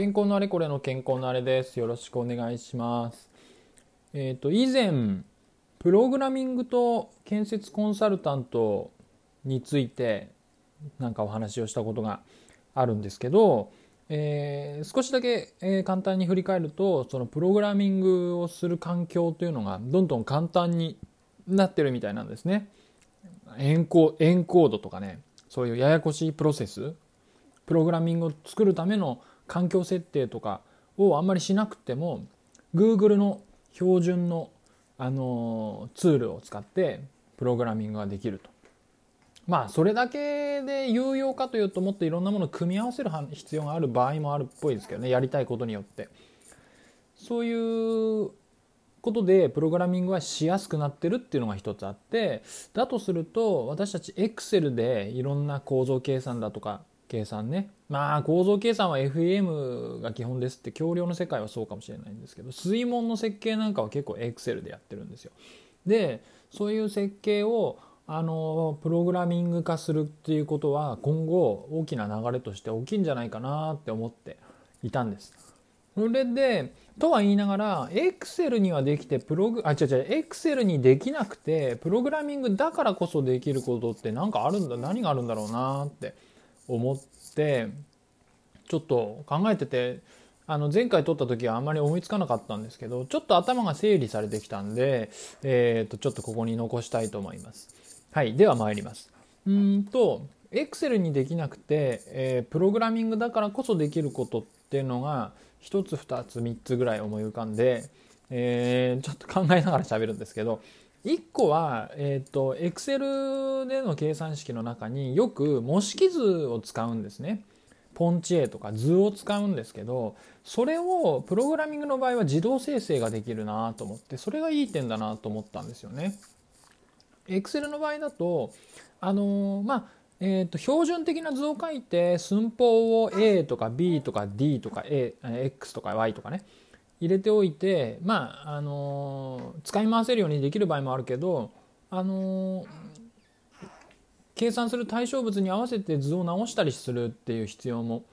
健康のあれこれの健康のあれです。よろしくお願いします。えっ、と、以前、プログラミングと建設コンサルタントについて、なんかお話をしたことがあるんですけど、えー少しだけ、えー簡単に振り返ると、そのプログラミングをする環境というのがどんどん簡単になってるみたいなんですね。エンコエンコードとかね、そういうややこしいプロセス、プログラミングを作るための環境設定とかをあんまりしなくても Google の標準の、あのツールを使ってプログラミングができると。まあそれだけで有用かというともっといろんなものを組み合わせる必要がある場合もあるっぽいですけどねやりたいことによって。そういうことでプログラミングはしやすくなってるっていうのが一つあってだとすると私たち Excel でいろんな構造計算だとか計算ねまあ構造計算は FEM が基本ですって橋梁の世界はそうかもしれないんですけど水門の設計なんかは結構 Excel でやってるんですよ。でそういう設計をあのプログラミング化するっていうことは今後大きな流れとして大きいんじゃないかなって思っていたんです。それでとは言いながら Excel にはできてプログあ違う違う Excel にできなくてプログラミングだからこそできることって何かあるんだ何があるんだろうなって思ってちょっと考えててあの前回撮った時はあんまり思いつかなかったんですけどちょっと頭が整理されてきたんで、えー、とちょっとここに残したいと思います。はいでは参ります。うんと Excel にできなくて、えープログラミングだからこそできることっていうのが1つ2つ3つぐらい思い浮かんで、えーちょっと考えながら喋るんですけど1個は、えー、と Excel での計算式の中によく模式図を使うんですね。ポンチエとか図を使うんですけどそれをプログラミングの場合は自動生成ができるなと思ってそれがいい点だなと思ったんですよね。Excel の場合だとあのーまあえー、と標準的な図を書いて寸法を A とか B とか D とか A X とか Y とかね入れておいてまああの使い回せるようにできる場合もあるけどあの計算する対象物に合わせて図を直したりするっていう必要も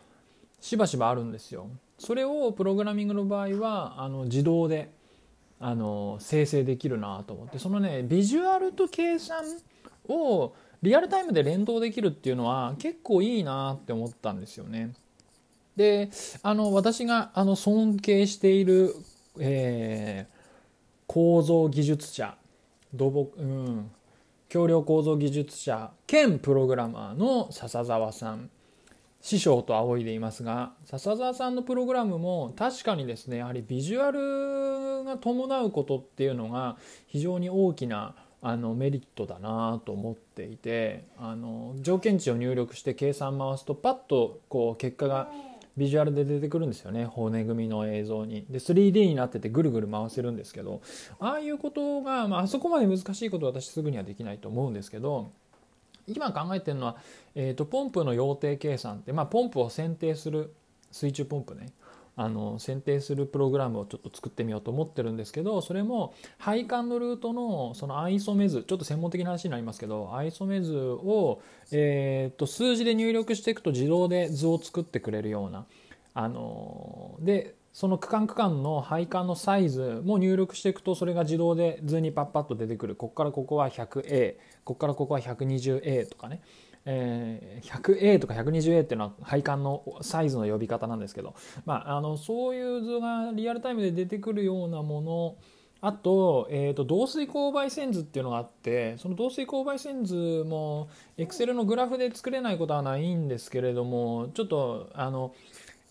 しばしばあるんですよ。それをプログラミングの場合はあの自動であの生成できるなと思ってそのねビジュアルと計算をリアルタイムで連動できるっていうのは結構いいなって思ったんですよね。であの私があの尊敬している、えー構造技術者土木、うん、橋梁構造技術者兼プログラマーの笹沢さん師匠と仰いでいますが笹沢さんのプログラムも確かにですねやはりビジュアルが伴うことっていうのが非常に大きなあのメリットだなと思っていてあの条件値を入力して計算回すとパッとこう結果がビジュアルで出てくるんですよね。骨組みの映像に。で 3D になっててぐるぐる回せるんですけどああいうことが、まあそこまで難しいことは私すぐにはできないと思うんですけど今考えてるのは、えー、とポンプの用程計算って、まあ、ポンプを選定する水中ポンプね。あの選定するプログラムをちょっと作ってみようと思ってるんですけどそれも配管のルートのそのアイソメ図ちょっと専門的な話になりますけどアイソメ図を、えー、と数字で入力していくと自動で図を作ってくれるようなあのでその区間区間の配管のサイズも入力していくとそれが自動で図にパッパッと出てくる。ここからここは 100A ここからここは 120A とかね。えー 100A とか 120A っていうのは配管のサイズの呼び方なんですけど、まあ、あのそういう図がリアルタイムで出てくるようなもの。あと,、えー、と導水勾配線図っていうのがあってその導水勾配線図も Excel のグラフで作れないことはないんですけれどもちょっとあの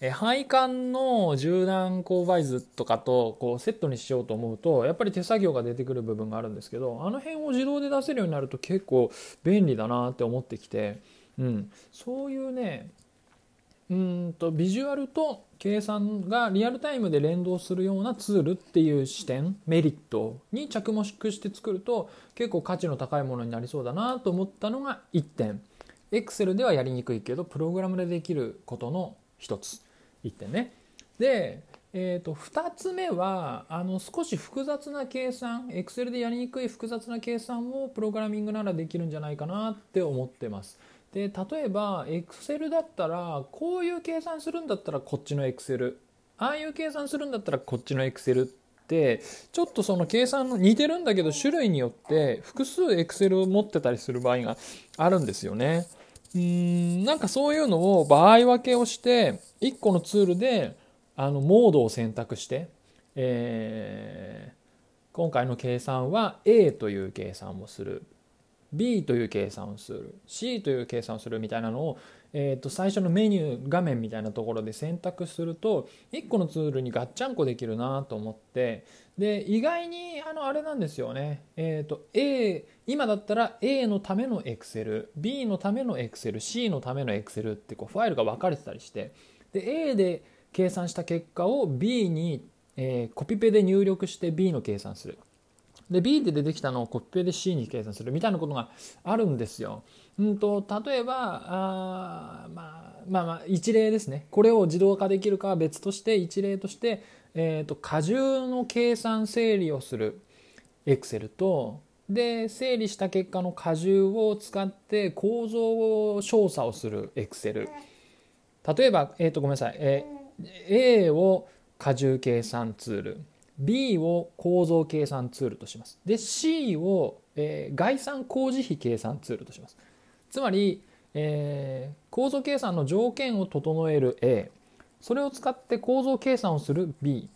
え配管の縦断勾配図とかとこうセットにしようと思うとやっぱり手作業が出てくる部分があるんですけどあの辺を自動で出せるようになると結構便利だなって思ってきて、うん、そういうねうんとビジュアルと計算がリアルタイムで連動するようなツールっていう視点メリットに着目して作ると結構価値の高いものになりそうだなと思ったのが1点。Excel ではやりにくいけどプログラムでできることの1つ。1点ね。で、えー、と2つ目はあの少し複雑な計算 Excel でやりにくい複雑な計算をプログラミングならできるんじゃないかなって思ってます。で例えば Excel だったらこういう計算するんだったらこっちの Excel ああいう計算するんだったらこっちの Excel ってちょっとその計算の似てるんだけど種類によって複数 Excel を持ってたりする場合があるんですよね。うんなんかそういうのを場合分けをして1個のツールであのモードを選択して、えー、今回の計算は A という計算をする B という計算をする C という計算をするみたいなのを、えー、と最初のメニュー画面みたいなところで選択すると1個のツールにガッチャンコできるなと思ってで意外にあのあれなんですよね、えー、と A 今だったら A のための Excel B のための Excel C のための Excel ってこうファイルが分かれてたりしてで A で計算した結果を B に、え、コピペで入力して B の計算する。で B で出てきたのをコピペで C に計算するみたいなことがあるんですよ。うんと、例えばあ、まあ、まあまあ一例ですね。これを自動化できるかは別として一例として、えーと、荷重の計算整理をする Excel とで整理した結果の荷重を使って構造を調査をする Excel 例えば、えーと、ごめんなさい、えー、A を荷重計算ツール。B を構造計算ツールとします。で C を、えー、概算工事費計算ツールとします。つまり、えー、構造計算の条件を整える A それを使って構造計算をする B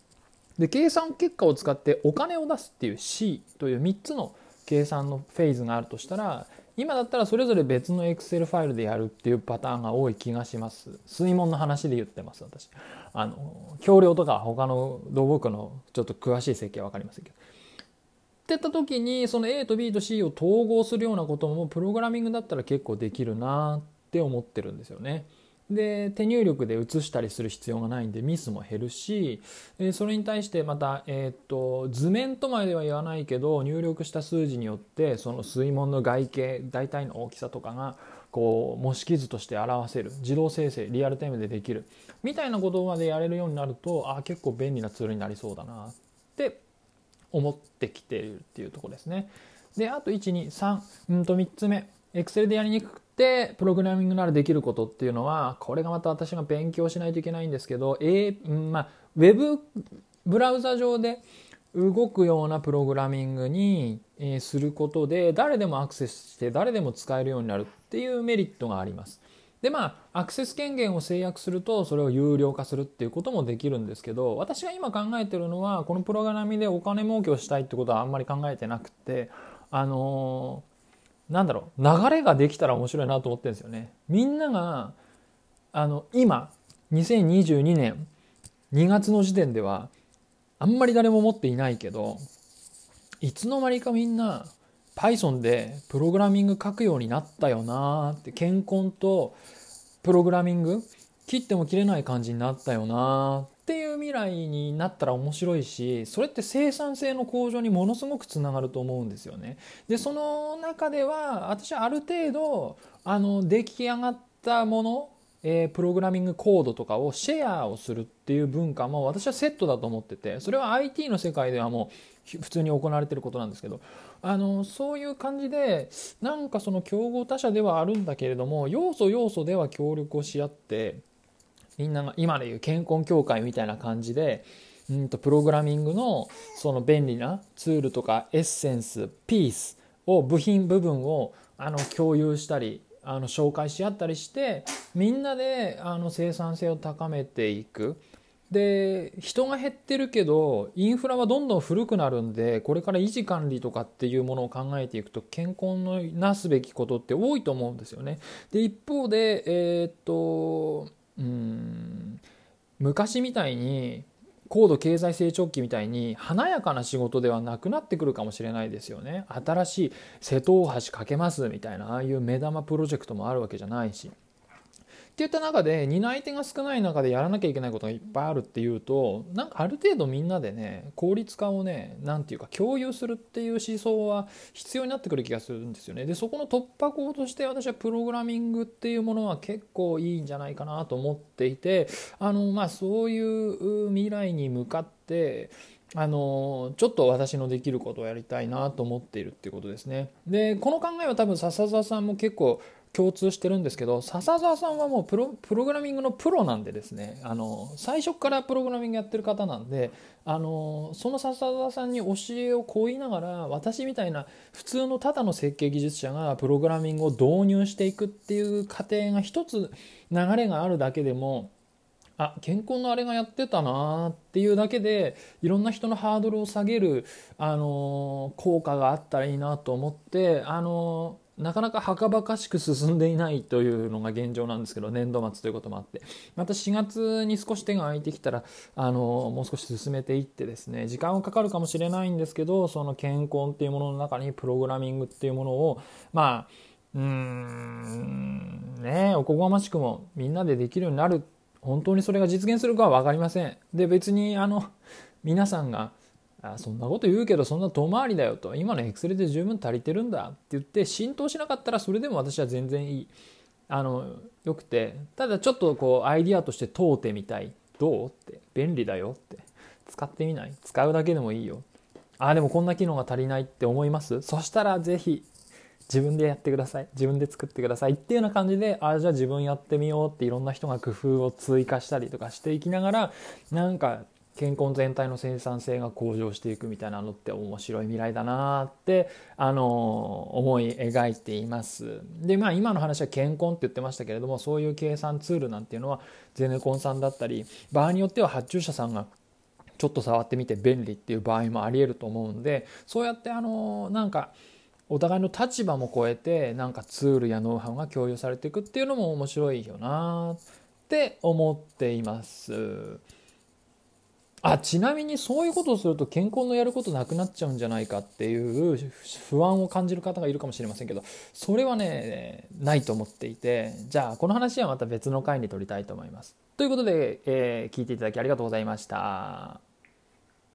で計算結果を使ってお金を出すっていう C という3つの計算のフェーズがあるとしたら今だったらそれぞれ別の Excel ファイルでやるっていうパターンが多い気がします。水門の話で言ってます、私。あの、橋梁とか他の土木のちょっと詳しい設計は分かりませんけど。ってった時にその A と B と C を統合するようなこともプログラミングだったら結構できるなって思ってるんですよね。で手入力で移したりする必要がないんでミスも減るしそれに対してまた、えー、っと図面とまでは言わないけど入力した数字によってその水門の外形大体の大きさとかがこう模式図として表せる。自動生成リアルタイムでできる。みたいなことまでやれるようになるとあ結構便利なツールになりそうだなって思ってきているっていうとこですね。であと123うんと3つ目。Excel でやりにくくてプログラミングならできることっていうのはこれがまた私が勉強しないといけないんですけど、えまあ、ウェブブラウザ上で動くようなプログラミングにすることで誰でもアクセスして誰でも使えるようになるっていうメリットがあります。でまあアクセス権限を制約するとそれを有料化するっていうこともできるんですけど私が今考えてるのはこのプログラミングでお金儲けをしたいってことはあんまり考えてなくてあのなんだろう流れができたら面白いなと思ってるんですよね。みんながあの今2022年2月の時点ではあんまり誰も持っていないけどいつの間にかみんな Python でプログラミング書くようになったよなって健康とプログラミング切っても切れない感じになったよなっていう未来になったら面白いしそれって生産性の向上にものすごくつながると思うんですよね。でその中では私はある程度あの出来上がったものえー、プログラミングコードとかをシェアをするっていう文化も私はセットだと思っててそれは IT の世界ではもう普通に行われてることなんですけどあのそういう感じでなんかその競合他社ではあるんだけれども要素要素では協力をし合ってみんなが今でいう健康協会みたいな感じでうんとプログラミングのその便利なツールとかエッセンスピースを部品部分をあの共有したりあの紹介し合ったりしてみんなであの生産性を高めていく。で人が減ってるけどインフラはどんどん古くなるんでこれから維持管理とかっていうものを考えていくと健康のなすべきことって多いと思うんですよね。で一方でえー、っとうん。昔みたいに高度経済成長期みたいに華やかな仕事ではなくなってくるかもしれないですよね。新しい瀬戸大橋かけますみたいなああいう目玉プロジェクトもあるわけじゃないし。っていった中で担い手が少ない中でやらなきゃいけないことがいっぱいあるっていうとなんかある程度みんなでね効率化をね何て言うか共有するっていう思想は必要になってくる気がするんですよね。でそこの突破口として私はプログラミングっていうものは結構いいんじゃないかなと思っていてあのまあそういう未来に向かってあのちょっと私のできることをやりたいなと思っているっていうことですね。でこの考えは多分笹澤さんも結構共通してるんですけど笹澤さんはもうプロプログラミングのプロなんでですねあの最初からプログラミングやってる方なんであのその笹澤さんに教えを請いながら私みたいな普通のただの設計技術者がプログラミングを導入していくっていう過程が一つ流れがあるだけでもあ健康のあれがやってたなっていうだけでいろんな人のハードルを下げる、あの効果があったらいいなと思って、あのなかなかはかばかしく進んでいないというのが現状なんですけど年度末ということもあってまた4月に少し手が空いてきたらあのもう少し進めていってですね時間はかかるかもしれないんですけどその健康っていうものの中にプログラミングっていうものをまあうーんねおこがましくもみんなでできるようになる本当にそれが実現するかは分かりません。で別にあの皆さんがあそんなこと言うけどそんな遠回りだよと。今のエクセルで十分足りてるんだって言って浸透しなかったらそれでも私は全然いい。あのよくて。ただちょっとこうアイディアとして問うてみたい。どう？って。便利だよって。使ってみない？使うだけでもいいよああでもこんな機能が足りないって思います？そしたらぜひ自分でやってください。自分で作ってください。っていうような感じでああじゃあ自分やってみようっていろんな人が工夫を追加したりとかしていきながらなんか健康全体の生産性が向上していくみたいなのって面白い未来だなってあの思い描いています。でまあ今の話は健康って言ってましたけれどもそういう計算ツールなんていうのはゼネコンさんだったり場合によっては発注者さんがちょっと触ってみて便利っていう場合もありえると思うんでそうやってあのなんかお互いの立場も超えてなんかツールやノウハウが共有されていくっていうのも面白いよなって思っています。あちなみにそういうことをすると健康のやることなくなっちゃうんじゃないかっていう不安を感じる方がいるかもしれませんけどそれはねないと思っていてじゃあこの話はまた別の回に取りたいと思います。ということで、えー、聞いていただきありがとうございました。